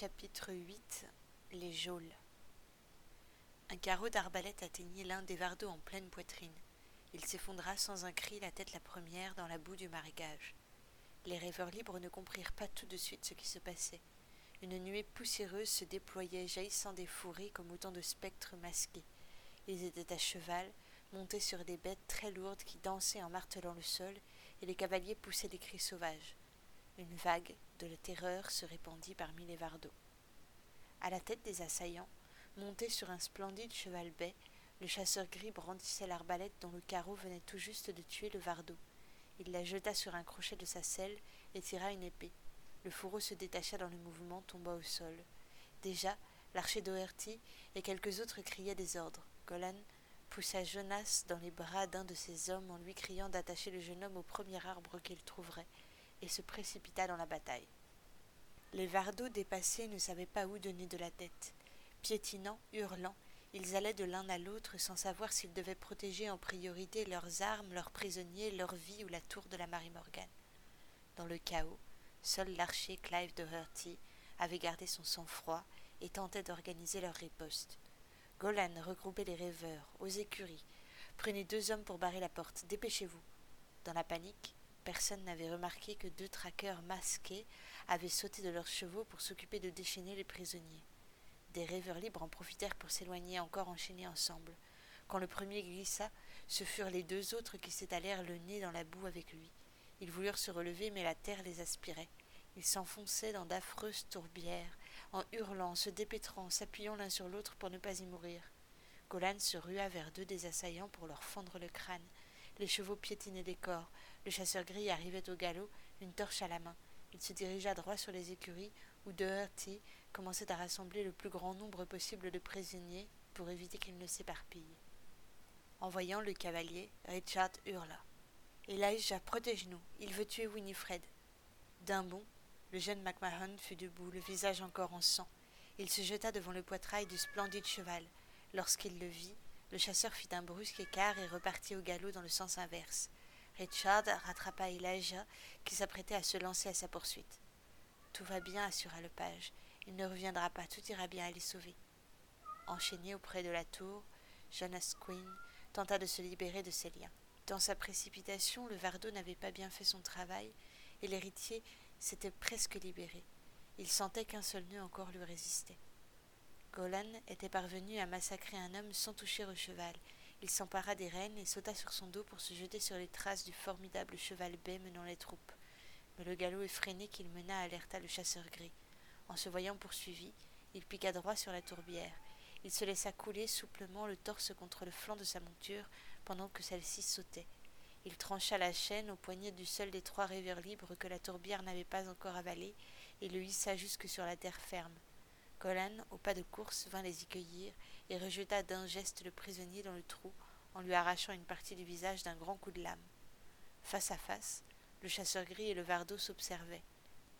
Chapitre 8 Les geôles Un carreau d'arbalète atteignit l'un des vardeaux en pleine poitrine. Il s'effondra sans un cri, la tête la première, dans la boue du marécage. Les rêveurs libres ne comprirent pas tout de suite ce qui se passait. Une nuée poussiéreuse se déployait, jaillissant des fourrés comme autant de spectres masqués. Ils étaient à cheval, montés sur des bêtes très lourdes qui dansaient en martelant le sol, et les cavaliers poussaient des cris sauvages. Une vague de la terreur se répandit parmi les vardeaux. À la tête des assaillants, monté sur un splendide cheval bai, le chasseur gris brandissait l'arbalète dont le carreau venait tout juste de tuer le vardeau. Il la jeta sur un crochet de sa selle et tira une épée. Le fourreau se détacha dans le mouvement, tomba au sol. Déjà, l'archer d'Oerty et quelques autres criaient des ordres. Golan poussa Jonas dans les bras d'un de ses hommes en lui criant d'attacher le jeune homme au premier arbre qu'il trouverait et se précipita dans la bataille. Les vardeaux dépassés ne savaient pas où donner de la tête. Piétinant, hurlant, ils allaient de l'un à l'autre sans savoir s'ils devaient protéger en priorité leurs armes, leurs prisonniers, leur vie ou la tour de la Marie Morgane. Dans le chaos, seul l'archer Clive de Hurty avait gardé son sang-froid et tentait d'organiser leur riposte. Golan regroupait les rêveurs, aux écuries. Prenez deux hommes pour barrer la porte. Dépêchez-vous. Dans la panique, Personne n'avait remarqué que deux traqueurs masqués avaient sauté de leurs chevaux pour s'occuper de déchaîner les prisonniers. Des rêveurs libres en profitèrent pour s'éloigner encore enchaînés ensemble. Quand le premier glissa, ce furent les deux autres qui s'étalèrent le nez dans la boue avec lui. Ils voulurent se relever, mais la terre les aspirait. Ils s'enfonçaient dans d'affreuses tourbières, en hurlant, se dépêtrant, s'appuyant l'un sur l'autre pour ne pas y mourir. Golan se rua vers deux des assaillants pour leur fendre le crâne. Les chevaux piétinaient des corps. Le chasseur gris arrivait au galop, une torche à la main. Il se dirigea droit sur les écuries où Doherty commençait à rassembler le plus grand nombre possible de prisonniers pour éviter qu'ils ne s'éparpillent. En voyant le cavalier, Richard hurla. Elijah, protège-nous, il veut tuer Winifred. D'un bond, le jeune MacMahon fut debout, le visage encore en sang. Il se jeta devant le poitrail du splendide cheval. Lorsqu'il le vit, le chasseur fit un brusque écart et repartit au galop dans le sens inverse. Richard rattrapa Elijah, qui s'apprêtait à se lancer à sa poursuite. Tout va bien, assura le page. Il ne reviendra pas, tout ira bien à les sauver. Enchaîné auprès de la tour, Jonas Quinn tenta de se libérer de ses liens. Dans sa précipitation, le Vardo n'avait pas bien fait son travail, et l'héritier s'était presque libéré. Il sentait qu'un seul nœud encore lui résistait. Golan était parvenu à massacrer un homme sans toucher au cheval. Il s'empara des rênes et sauta sur son dos pour se jeter sur les traces du formidable cheval bai menant les troupes. Mais le galop effréné qu'il mena alerta le chasseur gris. En se voyant poursuivi, il piqua droit sur la tourbière. Il se laissa couler souplement le torse contre le flanc de sa monture pendant que celle-ci sautait. Il trancha la chaîne au poignet du seul des trois rêveurs libres que la tourbière n'avait pas encore avalé et le hissa jusque sur la terre ferme. Golan, au pas de course, vint les y cueillir et rejeta d'un geste le prisonnier dans le trou en lui arrachant une partie du visage d'un grand coup de lame. Face à face, le chasseur gris et le vardo s'observaient.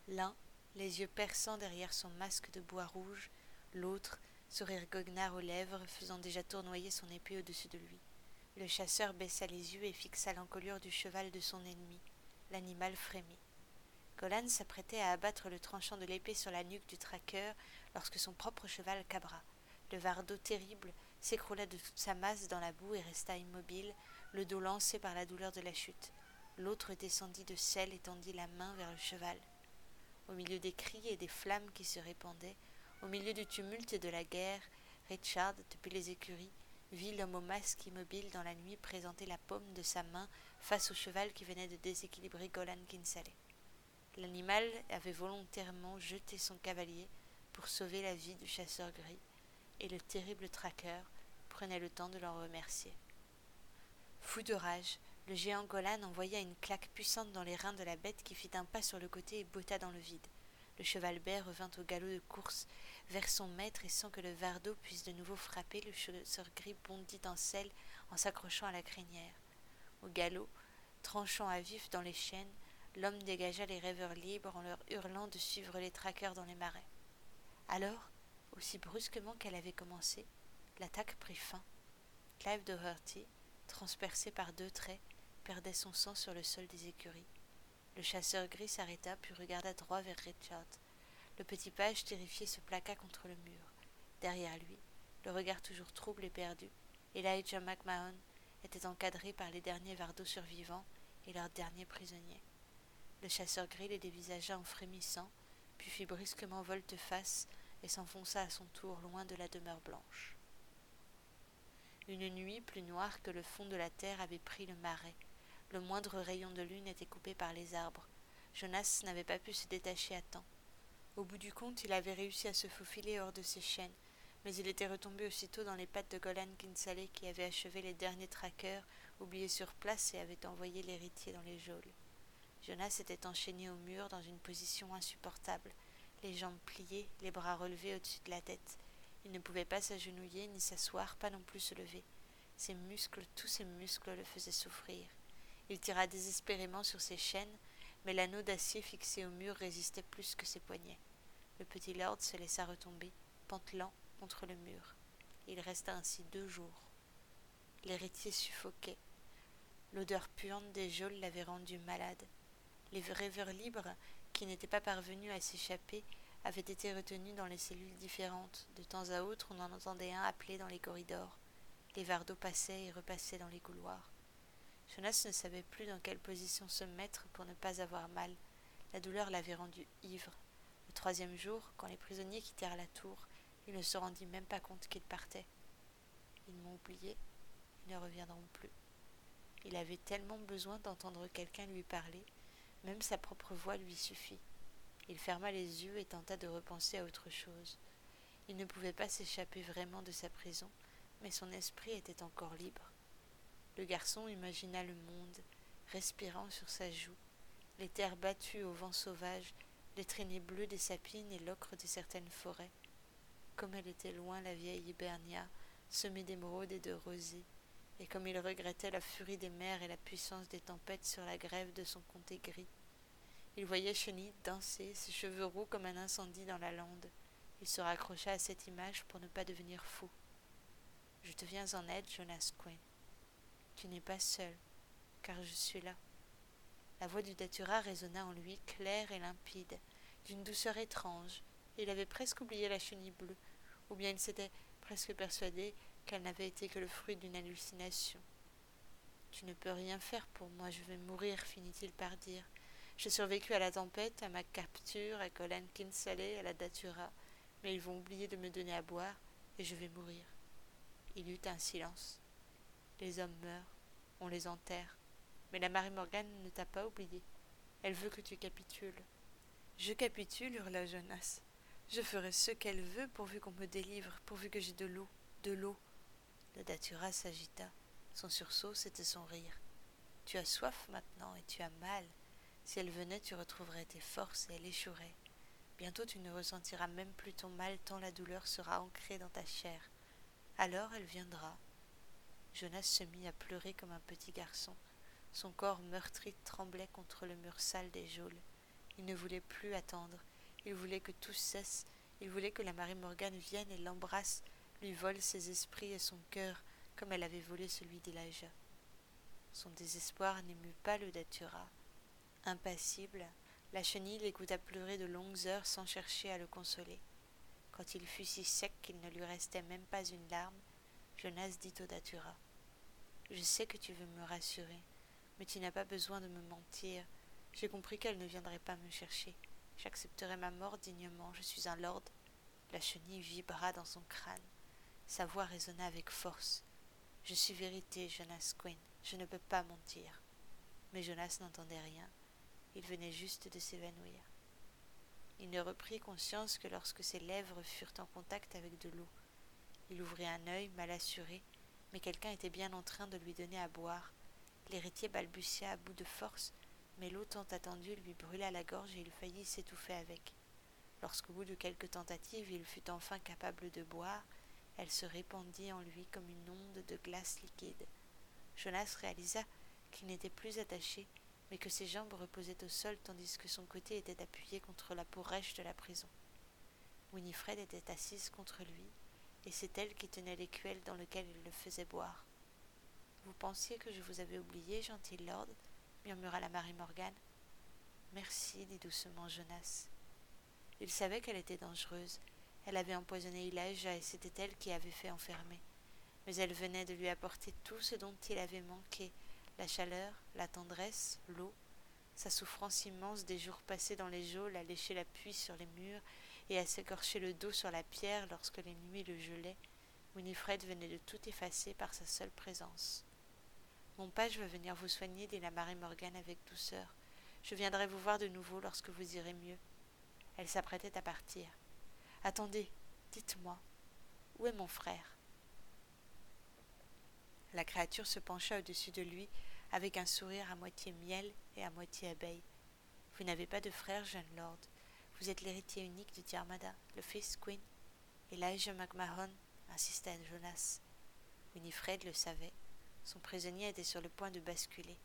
L'un, les yeux perçants derrière son masque de bois rouge, l'autre, sourire goguenard aux lèvres, faisant déjà tournoyer son épée au-dessus de lui. Le chasseur baissa les yeux et fixa l'encolure du cheval de son ennemi. L'animal frémit. Golan s'apprêtait à abattre le tranchant de l'épée sur la nuque du traqueur lorsque son propre cheval cabra. Le vardo terrible s'écroula de toute sa masse dans la boue et resta immobile, le dos lancé par la douleur de la chute. L'autre descendit de selle et tendit la main vers le cheval. Au milieu des cris et des flammes qui se répandaient, au milieu du tumulte et de la guerre, Richard, depuis les écuries, vit l'homme au masque immobile dans la nuit présenter la paume de sa main face au cheval qui venait de déséquilibrer Golan Kinsale. L'animal avait volontairement jeté son cavalier pour sauver la vie du chasseur gris, et le terrible traqueur prenait le temps de l'en remercier. Fou de rage, le géant Golan envoya une claque puissante dans les reins de la bête qui fit un pas sur le côté et botta dans le vide. Le cheval bai revint au galop de course vers son maître et sans que le vardo puisse de nouveau frapper, le chasseur gris bondit en selle en s'accrochant à la crinière. Au galop, tranchant à vif dans les chaînes, l'homme dégagea les rêveurs libres en leur hurlant de suivre les traqueurs dans les marais. Alors, aussi brusquement qu'elle avait commencé, l'attaque prit fin. Clive de Hurty, transpercé par deux traits, perdait son sang sur le sol des écuries. Le chasseur gris s'arrêta puis regarda droit vers Richard. Le petit page terrifié se plaqua contre le mur. Derrière lui, le regard toujours trouble et perdu, Elijah McMahon était encadré par les derniers vardos survivants et leurs derniers prisonniers. Le chasseur gris les dévisagea en frémissant, puis fit brusquement volte-face et s'enfonça à son tour loin de la demeure blanche. Une nuit plus noire que le fond de la terre avait pris le marais. Le moindre rayon de lune était coupé par les arbres. Jonas n'avait pas pu se détacher à temps. Au bout du compte, il avait réussi à se faufiler hors de ses chaînes, mais il était retombé aussitôt dans les pattes de Golan Kinsale qui avait achevé les derniers traqueurs oubliés sur place et avait envoyé l'héritier dans les geôles. Jonas était enchaîné au mur dans une position insupportable, les jambes pliées, les bras relevés au-dessus de la tête. Il ne pouvait pas s'agenouiller ni s'asseoir, pas non plus se lever. Ses muscles, tous ses muscles le faisaient souffrir. Il tira désespérément sur ses chaînes, mais l'anneau d'acier fixé au mur résistait plus que ses poignets. Le petit lord se laissa retomber, pantelant, contre le mur. Il resta ainsi deux jours. L'héritier suffoquait. L'odeur puante des geôles l'avait rendu malade. Les rêveurs libres, qui n'étaient pas parvenus à s'échapper, avaient été retenus dans les cellules différentes. De temps à autre, on en entendait un appeler dans les corridors. Les vardos passaient et repassaient dans les couloirs. Jonas ne savait plus dans quelle position se mettre pour ne pas avoir mal. La douleur l'avait rendu ivre. Le troisième jour, quand les prisonniers quittèrent la tour, il ne se rendit même pas compte qu'ils partaient. Ils m'ont oublié, ils ne reviendront plus. Il avait tellement besoin d'entendre quelqu'un lui parler, même sa propre voix lui suffit. Il ferma les yeux et tenta de repenser à autre chose. Il ne pouvait pas s'échapper vraiment de sa prison, mais son esprit était encore libre. Le garçon imagina le monde, respirant sur sa joue, les terres battues au vent sauvage, les traînées bleues des sapines et l'ocre de certaines forêts. Comme elle était loin la vieille Hibernia, semée d'émeraudes et de rosées, et comme il regrettait la furie des mers et la puissance des tempêtes sur la grève de son comté gris. Il voyait Chenille danser, ses cheveux roux comme un incendie dans la lande. Il se raccrocha à cette image pour ne pas devenir fou. Je te viens en aide, Jonas Quinn. Tu n'es pas seul, car je suis là. La voix du datura résonna en lui, claire et limpide, d'une douceur étrange. Il avait presque oublié la chenille bleue, ou bien il s'était presque persuadé qu'elle n'avait été que le fruit d'une hallucination. Tu ne peux rien faire pour moi, je vais mourir, finit-il par dire. J'ai survécu à la tempête, à ma capture, à Colin Kinsalé, à la datura, mais ils vont oublier de me donner à boire, et je vais mourir. Il eut un silence. Les hommes meurent, on les enterre. Mais la Marie Morgane ne t'a pas oublié. Elle veut que tu capitules. Je capitule, hurla Jonas. Je ferai ce qu'elle veut pourvu qu'on me délivre, pourvu que j'ai de l'eau, de l'eau. Le datura s'agita. Son sursaut, c'était son rire. Tu as soif maintenant et tu as mal. Si elle venait, tu retrouverais tes forces et elle échouerait. Bientôt tu ne ressentiras même plus ton mal tant la douleur sera ancrée dans ta chair. Alors elle viendra, Jonas se mit à pleurer comme un petit garçon. Son corps meurtri tremblait contre le mur sale des geôles. Il ne voulait plus attendre. Il voulait que tout cesse. Il voulait que la Marie Morgane vienne et l'embrasse, lui vole ses esprits et son cœur, comme elle avait volé celui d'Elijah. Son désespoir n'émut pas le datura. Impassible, la chenille l'écouta pleurer de longues heures sans chercher à le consoler. Quand il fut si sec qu'il ne lui restait même pas une larme, Jonas dit au datura Je sais que tu veux me rassurer, mais tu n'as pas besoin de me mentir. J'ai compris qu'elle ne viendrait pas me chercher. J'accepterai ma mort dignement. Je suis un lord. La chenille vibra dans son crâne. Sa voix résonna avec force. Je suis vérité, Jonas Quinn. Je ne peux pas mentir. Mais Jonas n'entendait rien. Il venait juste de s'évanouir. Il ne reprit conscience que lorsque ses lèvres furent en contact avec de l'eau. Il ouvrit un œil, mal assuré, mais quelqu'un était bien en train de lui donner à boire. L'héritier balbutia à bout de force, mais l'eau tant attendue lui brûla la gorge et il faillit s'étouffer avec. Lorsqu'au bout de quelques tentatives il fut enfin capable de boire, elle se répandit en lui comme une onde de glace liquide. Jonas réalisa qu'il n'était plus attaché, mais que ses jambes reposaient au sol tandis que son côté était appuyé contre la peau rêche de la prison. Winifred était assise contre lui, et c'est elle qui tenait l'écuelle dans lequel il le faisait boire. Vous pensiez que je vous avais oublié, gentil lord murmura la Marie Morgane. Merci, dit doucement Jonas. Il savait qu'elle était dangereuse. Elle avait empoisonné Elijah et c'était elle qui avait fait enfermer. Mais elle venait de lui apporter tout ce dont il avait manqué la chaleur, la tendresse, l'eau, sa souffrance immense des jours passés dans les geôles à lécher la pluie sur les murs et à s'écorcher le dos sur la pierre lorsque les nuits le gelaient, Winifred venait de tout effacer par sa seule présence. Mon page va venir vous soigner, dit la Marie Morgane avec douceur. Je viendrai vous voir de nouveau lorsque vous irez mieux. Elle s'apprêtait à partir. Attendez, dites-moi, où est mon frère? La créature se pencha au-dessus de lui avec un sourire à moitié miel et à moitié abeille. Vous n'avez pas de frère, jeune lord. Vous êtes l'héritier unique de Diarmada, le fils Queen. Elijah McMahon insista Jonas. Winifred le savait. Son prisonnier était sur le point de basculer.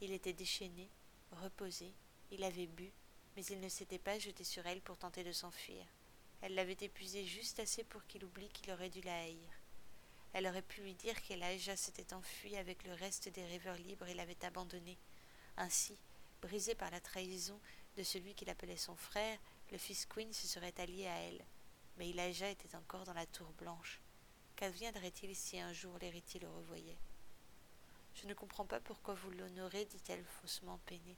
Il était déchaîné, reposé, il avait bu, mais il ne s'était pas jeté sur elle pour tenter de s'enfuir. Elle l'avait épuisé juste assez pour qu'il oublie qu'il aurait dû la haïr. Elle aurait pu lui dire qu'Elijah s'était enfui avec le reste des rêveurs libres et l'avait abandonné. Ainsi, brisé par la trahison de celui qu'il appelait son frère, le fils Queen se serait allié à elle. Mais Elijah était encore dans la tour blanche. Qu'adviendrait-il si un jour l'héritier le revoyait? Je ne comprends pas pourquoi vous l'honorez, dit-elle faussement peinée.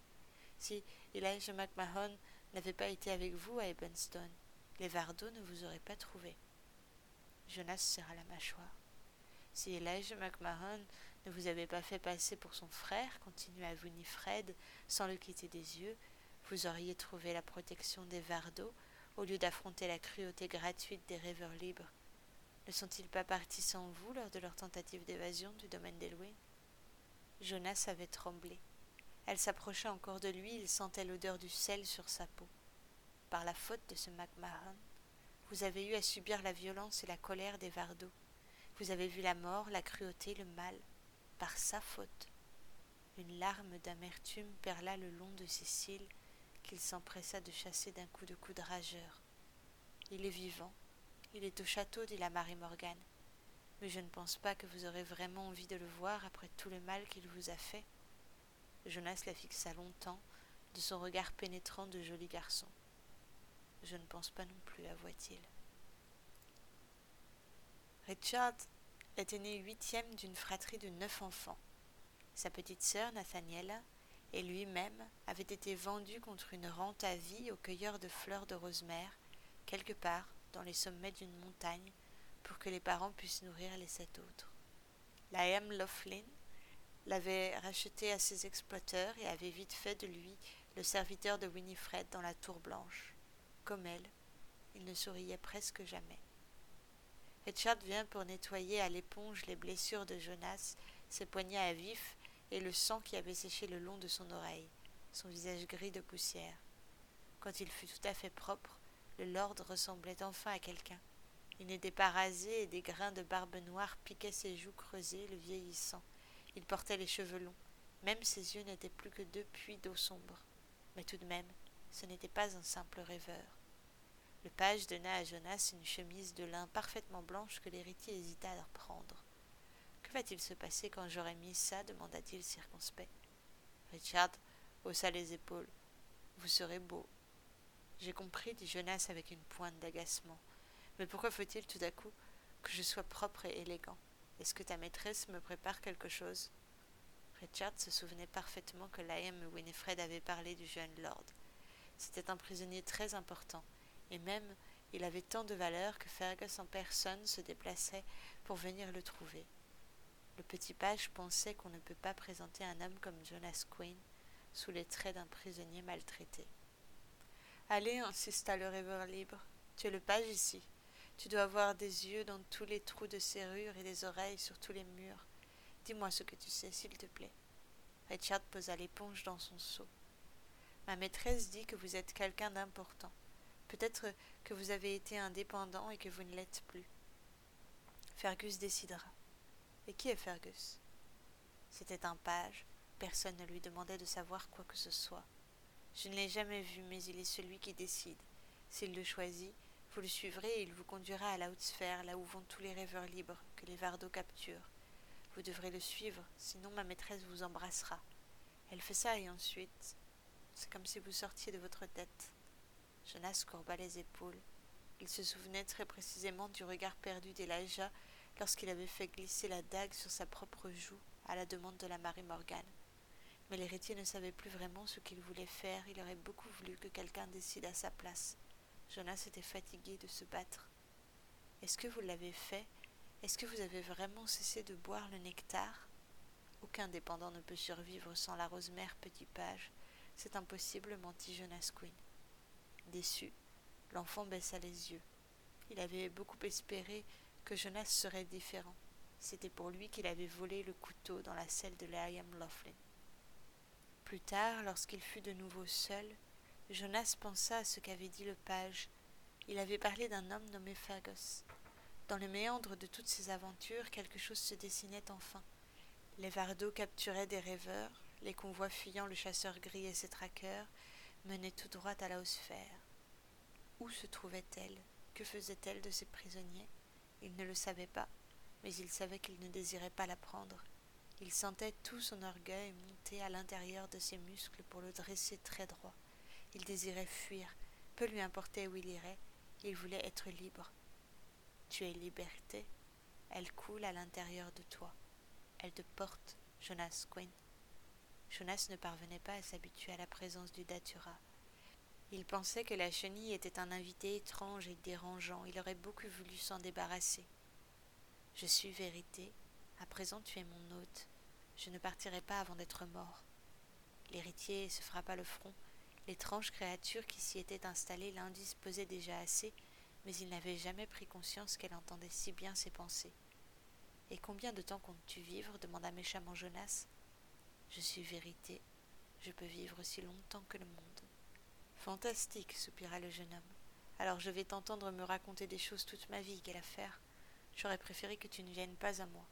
Si Elijah McMahon n'avait pas été avec vous à Ebenstone, les Vardos ne vous auraient pas trouvé. Jonas serra la mâchoire. Si Elijah McMahon ne vous avait pas fait passer pour son frère, continua Winifred, sans le quitter des yeux, vous auriez trouvé la protection des Vardos au lieu d'affronter la cruauté gratuite des rêveurs libres. Ne sont-ils pas partis sans vous lors de leur tentative d'évasion du domaine d'Elwyn? Jonas avait tremblé. Elle s'approcha encore de lui, il sentait l'odeur du sel sur sa peau. Par la faute de ce McMahon, vous avez eu à subir la violence et la colère des Vardos. Vous avez vu la mort, la cruauté, le mal, par sa faute. Une larme d'amertume perla le long de ses cils, qu'il s'empressa de chasser d'un coup de coude rageur. Il est vivant, il est au château, dit la Marie Morgane. Mais je ne pense pas que vous aurez vraiment envie de le voir après tout le mal qu'il vous a fait. Jonas la fixa longtemps, de son regard pénétrant de joli garçon. Je ne pense pas non plus, avoua-t-il. Richard était né huitième d'une fratrie de neuf enfants. Sa petite sœur, Nathaniela, et lui-même avaient été vendus contre une rente à vie aux cueilleurs de fleurs de rosemère, quelque part dans les sommets d'une montagne, pour que les parents puissent nourrir les sept autres. La M. Laughlin l'avait racheté à ses exploiteurs et avait vite fait de lui le serviteur de Winifred dans la tour blanche. Comme elle, il ne souriait presque jamais. Richard vient pour nettoyer à l'éponge les blessures de Jonas, ses poignets à vif et le sang qui avait séché le long de son oreille, son visage gris de poussière. Quand il fut tout à fait propre, le lord ressemblait enfin à quelqu'un. Il n'était pas rasé et des grains de barbe noire piquaient ses joues creusées, le vieillissant. Il portait les cheveux longs. Même ses yeux n'étaient plus que deux puits d'eau sombre. Mais tout de même, ce n'était pas un simple rêveur. Le page donna à Jonas une chemise de lin parfaitement blanche que l'héritier hésita à prendre. Que va-t-il se passer quand j'aurai mis ça? demanda-t-il circonspect. Richard haussa les épaules. Vous serez beau. J'ai compris, dit Jonas avec une pointe d'agacement. Mais pourquoi faut-il tout à coup que je sois propre et élégant? Est-ce que ta maîtresse me prépare quelque chose? Richard se souvenait parfaitement que Liam et Winifred avaient parlé du jeune lord. C'était un prisonnier très important, et même il avait tant de valeur que Fergus en personne se déplaçait pour venir le trouver. Le petit page pensait qu'on ne peut pas présenter un homme comme Jonas Quinn sous les traits d'un prisonnier maltraité. Allez, insista le rêveur libre, tu es le page ici. Tu dois avoir des yeux dans tous les trous de serrure et des oreilles sur tous les murs. Dis-moi ce que tu sais, s'il te plaît. Richard posa l'éponge dans son seau. Ma maîtresse dit que vous êtes quelqu'un d'important. Peut-être que vous avez été indépendant et que vous ne l'êtes plus. Fergus décidera. Et qui est Fergus? C'était un page. Personne ne lui demandait de savoir quoi que ce soit. Je ne l'ai jamais vu, mais il est celui qui décide. S'il le choisit, vous le suivrez et il vous conduira à la haute sphère, là où vont tous les rêveurs libres que les Vardos capturent. Vous devrez le suivre, sinon ma maîtresse vous embrassera. Elle fait ça et ensuite, comme si vous sortiez de votre tête. Jonas courba les épaules. Il se souvenait très précisément du regard perdu d'Elijah lorsqu'il avait fait glisser la dague sur sa propre joue à la demande de la Marie Morgane. Mais l'héritier ne savait plus vraiment ce qu'il voulait faire, il aurait beaucoup voulu que quelqu'un décide à sa place. Jonas était fatigué de se battre. Est-ce que vous l'avez fait? Est-ce que vous avez vraiment cessé de boire le nectar? Aucun dépendant ne peut survivre sans la rose-mère petit page. C'est impossible, mentit Jonas Quinn. Déçu, l'enfant baissa les yeux. Il avait beaucoup espéré que Jonas serait différent. C'était pour lui qu'il avait volé le couteau dans la selle de Liam Laughlin. Plus tard, lorsqu'il fut de nouveau seul, Jonas pensa à ce qu'avait dit le page. Il avait parlé d'un homme nommé Fergus. Dans le méandre de toutes ces aventures, quelque chose se dessinait enfin. Les vardeaux capturaient des rêveurs, les convois fuyant le chasseur gris et ses traqueurs menaient tout droit à la hausphère. Où se trouvait-elle? Que faisait-elle de ses prisonniers? Il ne le savait pas, mais il savait qu'il ne désirait pas la prendre. Il sentait tout son orgueil monter à l'intérieur de ses muscles pour le dresser très droit. Il désirait fuir, peu lui importait où il irait, il voulait être libre. Tu es liberté, elle coule à l'intérieur de toi. Elle te porte, Jonas Quinn. Jonas ne parvenait pas à s'habituer à la présence du datura. Il pensait que la chenille était un invité étrange et dérangeant. Il aurait beaucoup voulu s'en débarrasser. Je suis vérité. À présent tu es mon hôte. Je ne partirai pas avant d'être mort. L'héritier se frappa le front. L'étrange créature qui s'y était installée l'indisposait déjà assez, mais il n'avait jamais pris conscience qu'elle entendait si bien ses pensées. Et combien de temps comptes-tu vivre? demanda méchamment Jonas. Je suis vérité. Je peux vivre si longtemps que le monde. Fantastique, soupira le jeune homme. Alors je vais t'entendre me raconter des choses toute ma vie, quelle affaire. J'aurais préféré que tu ne viennes pas à moi.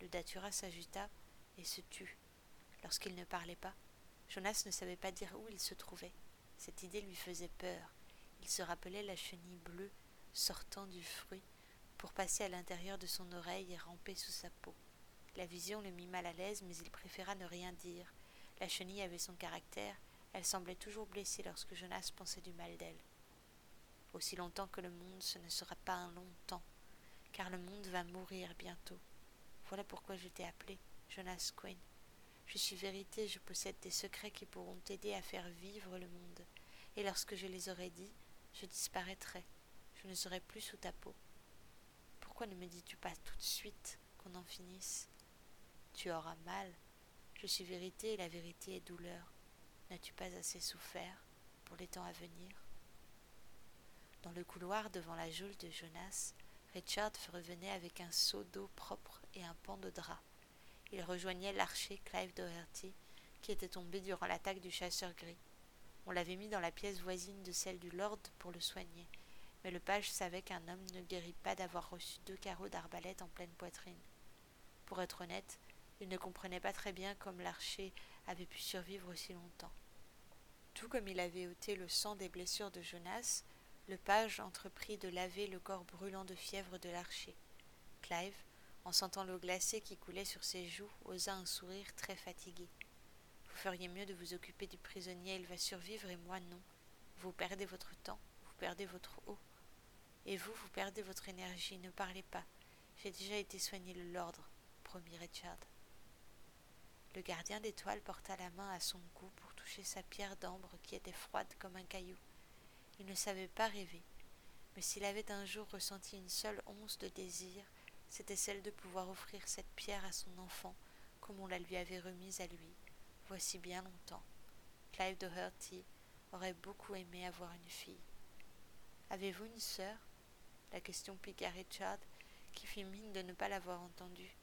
Le datura s'ajuta et se tut. Lorsqu'il ne parlait pas, Jonas ne savait pas dire où il se trouvait. Cette idée lui faisait peur. Il se rappelait la chenille bleue sortant du fruit pour passer à l'intérieur de son oreille et ramper sous sa peau. La vision le mit mal à l'aise, mais il préféra ne rien dire. La chenille avait son caractère, elle semblait toujours blessée lorsque Jonas pensait du mal d'elle. Aussi longtemps que le monde, ce ne sera pas un long temps, car le monde va mourir bientôt. Voilà pourquoi je t'ai appelé, Jonas Quinn. Je suis vérité, je possède des secrets qui pourront t'aider à faire vivre le monde, et lorsque je les aurai dit, je disparaîtrai, je ne serai plus sous ta peau. Pourquoi ne me dis-tu pas tout de suite qu'on en finisse? Tu auras mal. Je suis vérité et la vérité est douleur. N'as-tu pas assez souffert pour les temps à venir? Dans le couloir devant la geôle de Jonas, Richard revenait avec un seau d'eau propre et un pan de drap. Il rejoignait l'archer Clive Doherty, qui était tombé durant l'attaque du chasseur gris. On l'avait mis dans la pièce voisine de celle du lord pour le soigner, mais le page savait qu'un homme ne guérit pas d'avoir reçu deux carreaux d'arbalète en pleine poitrine. Pour être honnête, il ne comprenait pas très bien comme l'archer avait pu survivre aussi longtemps. Tout comme il avait ôté le sang des blessures de Jonas, le page entreprit de laver le corps brûlant de fièvre de l'archer. Clive, en sentant l'eau glacée qui coulait sur ses joues, osa un sourire très fatigué. Vous feriez mieux de vous occuper du prisonnier, il va survivre et moi non. Vous perdez votre temps, vous perdez votre eau. Et vous, vous perdez votre énergie, ne parlez pas. J'ai déjà été soigné le l'ordre, promit Richard. Le gardien d'étoiles porta la main à son cou pour toucher sa pierre d'ambre qui était froide comme un caillou. Il ne savait pas rêver, mais s'il avait un jour ressenti une seule once de désir, c'était celle de pouvoir offrir cette pierre à son enfant comme on la lui avait remise à lui, voici bien longtemps. Clive Doherty aurait beaucoup aimé avoir une fille. Avez-vous une sœur? La question piqua Richard, qui fit mine de ne pas l'avoir entendue.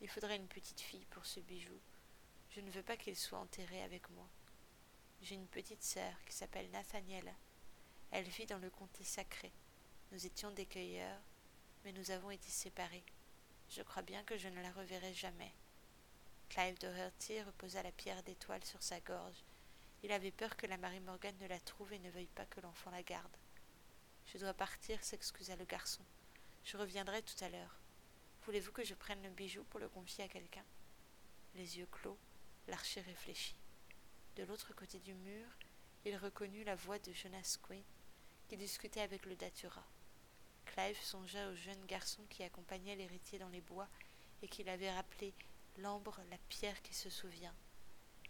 Il faudrait une petite fille pour ce bijou. Je ne veux pas qu'il soit enterré avec moi. J'ai une petite sœur qui s'appelle Nathaniel. Elle vit dans le comté sacré. Nous étions des cueilleurs, mais nous avons été séparés. Je crois bien que je ne la reverrai jamais. Clive Doherty reposa la pierre d'étoile sur sa gorge. Il avait peur que la Marie Morgan ne la trouve et ne veuille pas que l'enfant la garde. Je dois partir, s'excusa le garçon. Je reviendrai tout à l'heure. Voulez-vous que je prenne le bijou pour le confier à quelqu'un? Les yeux clos, l'archer réfléchit. De l'autre côté du mur, il reconnut la voix de Jonas Quinn, qui discutait avec le datura. Clive songea au jeune garçon qui accompagnait l'héritier dans les bois et qui l'avait rappelé l'ambre, la pierre qui se souvient.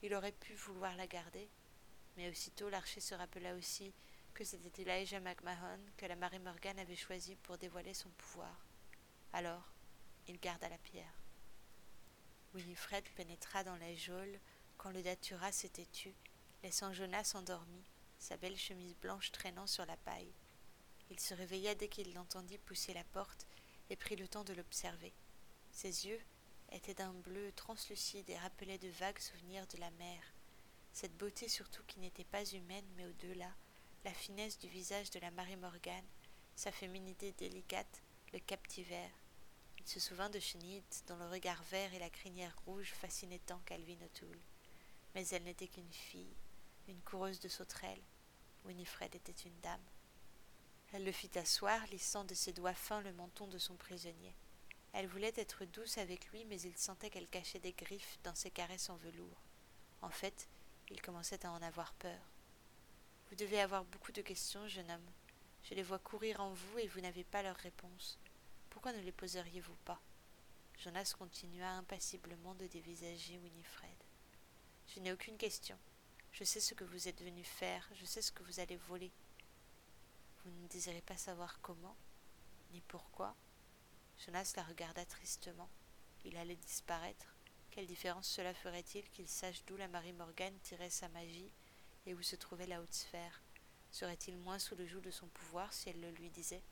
Il aurait pu vouloir la garder, mais aussitôt l'archer se rappela aussi que c'était Elijah McMahon que la Marie Morgan avait choisi pour dévoiler son pouvoir. Alors, il garda la pierre. Winifred pénétra dans la geôle quand le datura s'était tu, laissant Jonas endormi, sa belle chemise blanche traînant sur la paille. Il se réveilla dès qu'il l'entendit pousser la porte et prit le temps de l'observer. Ses yeux étaient d'un bleu translucide et rappelaient de vagues souvenirs de la mer. Cette beauté surtout qui n'était pas humaine mais au-delà, la finesse du visage de la Marie Morgane, sa féminité délicate, le captivèrent. Se souvint de Chenille, dont le regard vert et la crinière rouge fascinaient tant Calvin O'Toole. Mais elle n'était qu'une fille, une coureuse de sauterelles. Winifred était une dame. Elle le fit asseoir, lissant de ses doigts fins le menton de son prisonnier. Elle voulait être douce avec lui, mais il sentait qu'elle cachait des griffes dans ses caresses en velours. En fait, il commençait à en avoir peur. Vous devez avoir beaucoup de questions, jeune homme. Je les vois courir en vous et vous n'avez pas leurs réponses. Pourquoi ne les poseriez-vous pas? Jonas continua impassiblement de dévisager Winifred. Je n'ai aucune question. Je sais ce que vous êtes venu faire, je sais ce que vous allez voler. Vous ne désirez pas savoir comment, ni pourquoi? Jonas la regarda tristement. Il allait disparaître. Quelle différence cela ferait-il qu'il sache d'où la Marie Morgane tirait sa magie et où se trouvait la haute sphère? Serait-il moins sous le joug de son pouvoir si elle le lui disait?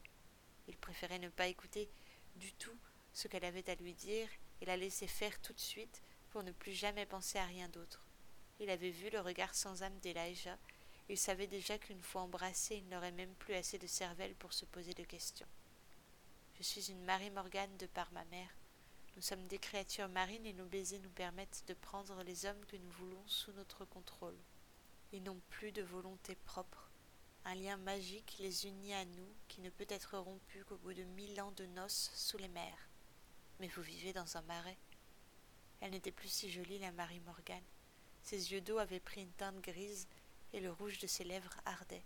Il préférait ne pas écouter du tout ce qu'elle avait à lui dire et la laisser faire tout de suite pour ne plus jamais penser à rien d'autre. Il avait vu le regard sans âme d'Elijah, il savait déjà qu'une fois embrassé, il n'aurait même plus assez de cervelle pour se poser de questions. Je suis une Marie Morgane de par ma mère. Nous sommes des créatures marines et nos baisers nous permettent de prendre les hommes que nous voulons sous notre contrôle. Ils n'ont plus de volonté propre. Un lien magique les unit à nous qui ne peut être rompu qu'au bout de mille ans de noces sous les mers. Mais vous vivez dans un marais. Elle n'était plus si jolie, la Marie Morgane. Ses yeux d'eau avaient pris une teinte grise et le rouge de ses lèvres ardait.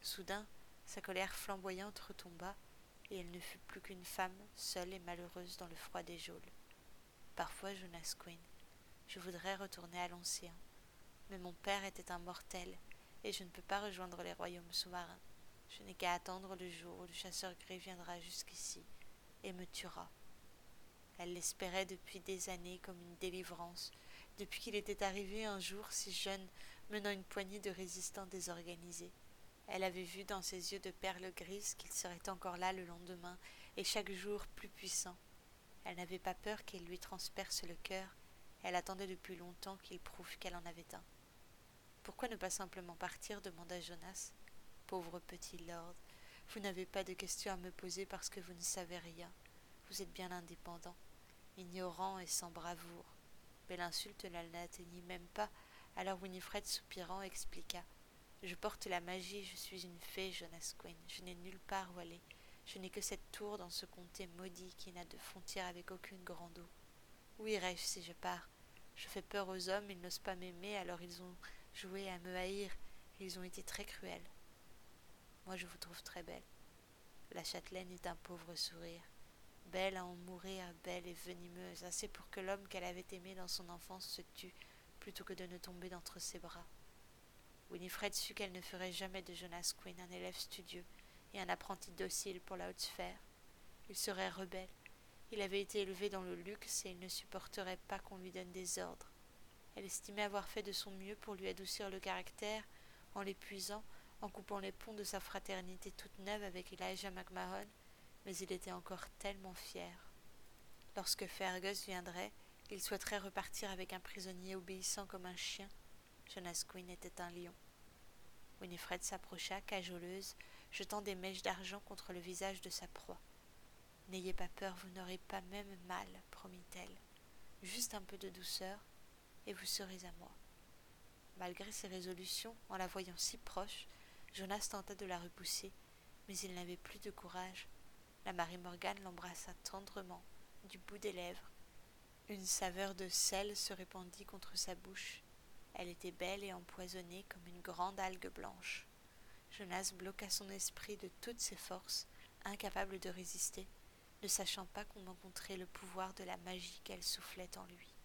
Soudain, sa colère flamboyante retomba et elle ne fut plus qu'une femme seule et malheureuse dans le froid des geôles. Parfois, Jonas Quinn, je voudrais retourner à l'océan, mais mon père était un mortel et je ne peux pas rejoindre les royaumes sous-marins. Je n'ai qu'à attendre le jour où le chasseur gris viendra jusqu'ici et me tuera. Elle l'espérait depuis des années comme une délivrance, depuis qu'il était arrivé un jour si jeune, menant une poignée de résistants désorganisés. Elle avait vu dans ses yeux de perles grises qu'il serait encore là le lendemain, et chaque jour plus puissant. Elle n'avait pas peur qu'il lui transperce le cœur, elle attendait depuis longtemps qu'il prouve qu'elle en avait un. Pourquoi ne pas simplement partir demanda Jonas. Pauvre petit lord, vous n'avez pas de questions à me poser parce que vous ne savez rien. Vous êtes bien indépendant, ignorant et sans bravoure. Mais l'insulte ne l'atteignit même pas, alors Winifred soupirant expliqua. Je porte la magie, je suis une fée, Jonas Quinn. Je n'ai nulle part où aller. Je n'ai que cette tour dans ce comté maudit qui n'a de frontière avec aucune grande eau. Où irai-je si je pars? Je fais peur aux hommes, ils n'osent pas m'aimer, alors ils ont joué à me haïr, ils ont été très cruels. Moi je vous trouve très belle. La châtelaine eut un pauvre sourire. Belle à en mourir, belle et venimeuse, assez pour que l'homme qu'elle avait aimé dans son enfance se tue, plutôt que de ne tomber d'entre ses bras. Winifred sut qu'elle ne ferait jamais de Jonas Quinn un élève studieux et un apprenti docile pour la haute sphère. Il serait rebelle. Il avait été élevé dans le luxe et il ne supporterait pas qu'on lui donne des ordres. Elle estimait avoir fait de son mieux pour lui adoucir le caractère en l'épuisant, en coupant les ponts de sa fraternité toute neuve avec Elijah McMahon, mais il était encore tellement fier. Lorsque Fergus viendrait, il souhaiterait repartir avec un prisonnier obéissant comme un chien, Jonas Quinn était un lion. Winifred s'approcha, cajoleuse, jetant des mèches d'argent contre le visage de sa proie. N'ayez pas peur, vous n'aurez pas même mal, promit-elle. Juste un peu de douceur, et vous serez à moi. Malgré ses résolutions, en la voyant si proche, Jonas tenta de la repousser, mais il n'avait plus de courage. La Marie Morgane l'embrassa tendrement, du bout des lèvres. Une saveur de sel se répandit contre sa bouche, Elle était belle et empoisonnée comme une grande algue blanche. Jonas bloqua son esprit de toutes ses forces, incapable de résister, ne sachant pas qu'on rencontrait le pouvoir de la magie qu'elle soufflait en lui.